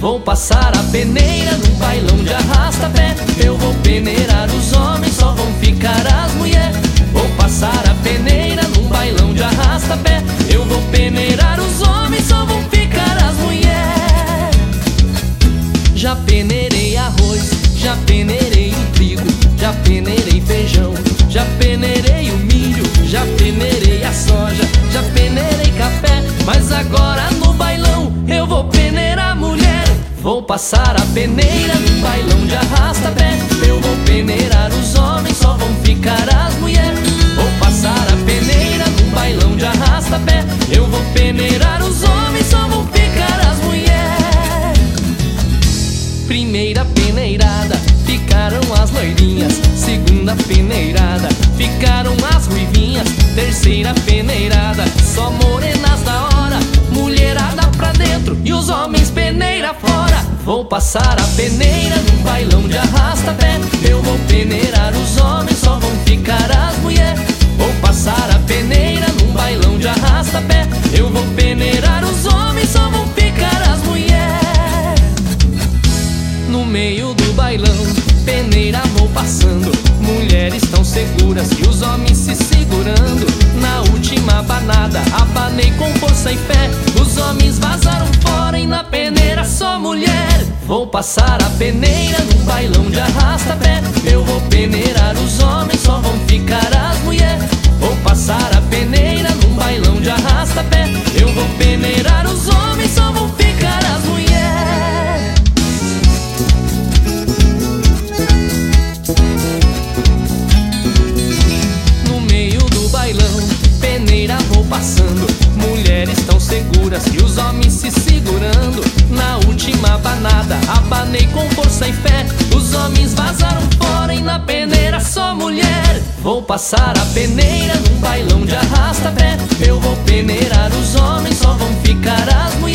Vou passar a peneira num bailão de arrasta-pé. Eu vou peneirar os homens, só vão ficar as mulheres Vou passar a peneira num bailão de arrasta-pé. Eu vou peneirar os homens, só vão ficar as mulheres Já peneirei arroz, já peneirei o trigo Já peneirei passar a peneira num bailão de arrasta-pé. Eu vou peneirar os homens, só vão ficar as mulheres. Vou passar a peneira num bailão de arrasta-pé. Eu vou peneirar os homens, só vão ficar as mulheres. Primeira peneirada, ficaram as loirinhas. Segunda peneirada, ficaram as ruivinhas. Terceira peneirada, peneira fora. Vou passar a peneira num bailão de arrasta-pé. Eu vou peneirar os homens, só vão ficar as mulheres Vou passar a peneira num bailão de arrasta-pé. Eu vou peneirar os homens, só vão ficar as mulheres No meio do bailão, peneira vou passando. Mulheres tão seguras e os homens se segurando. Na última banada, abanei com força e fé. Os homens Vou passar a peneira num bailão de arrasta-pé. Eu vou peneirar os homens, só vão ficar as mulheres. Vou passar a peneira num bailão de arrasta-pé. Eu vou peneirar os homens, só vão ficar as mulheres. No meio do bailão, peneira vou passando. Mulheres tão seguras e os homens se abanei com força e fé. Os homens vazaram fora e na peneira só mulher. Vou passar a peneira num bailão de arrasta-pé. Eu vou peneirar os homens, só vão ficar as mulheres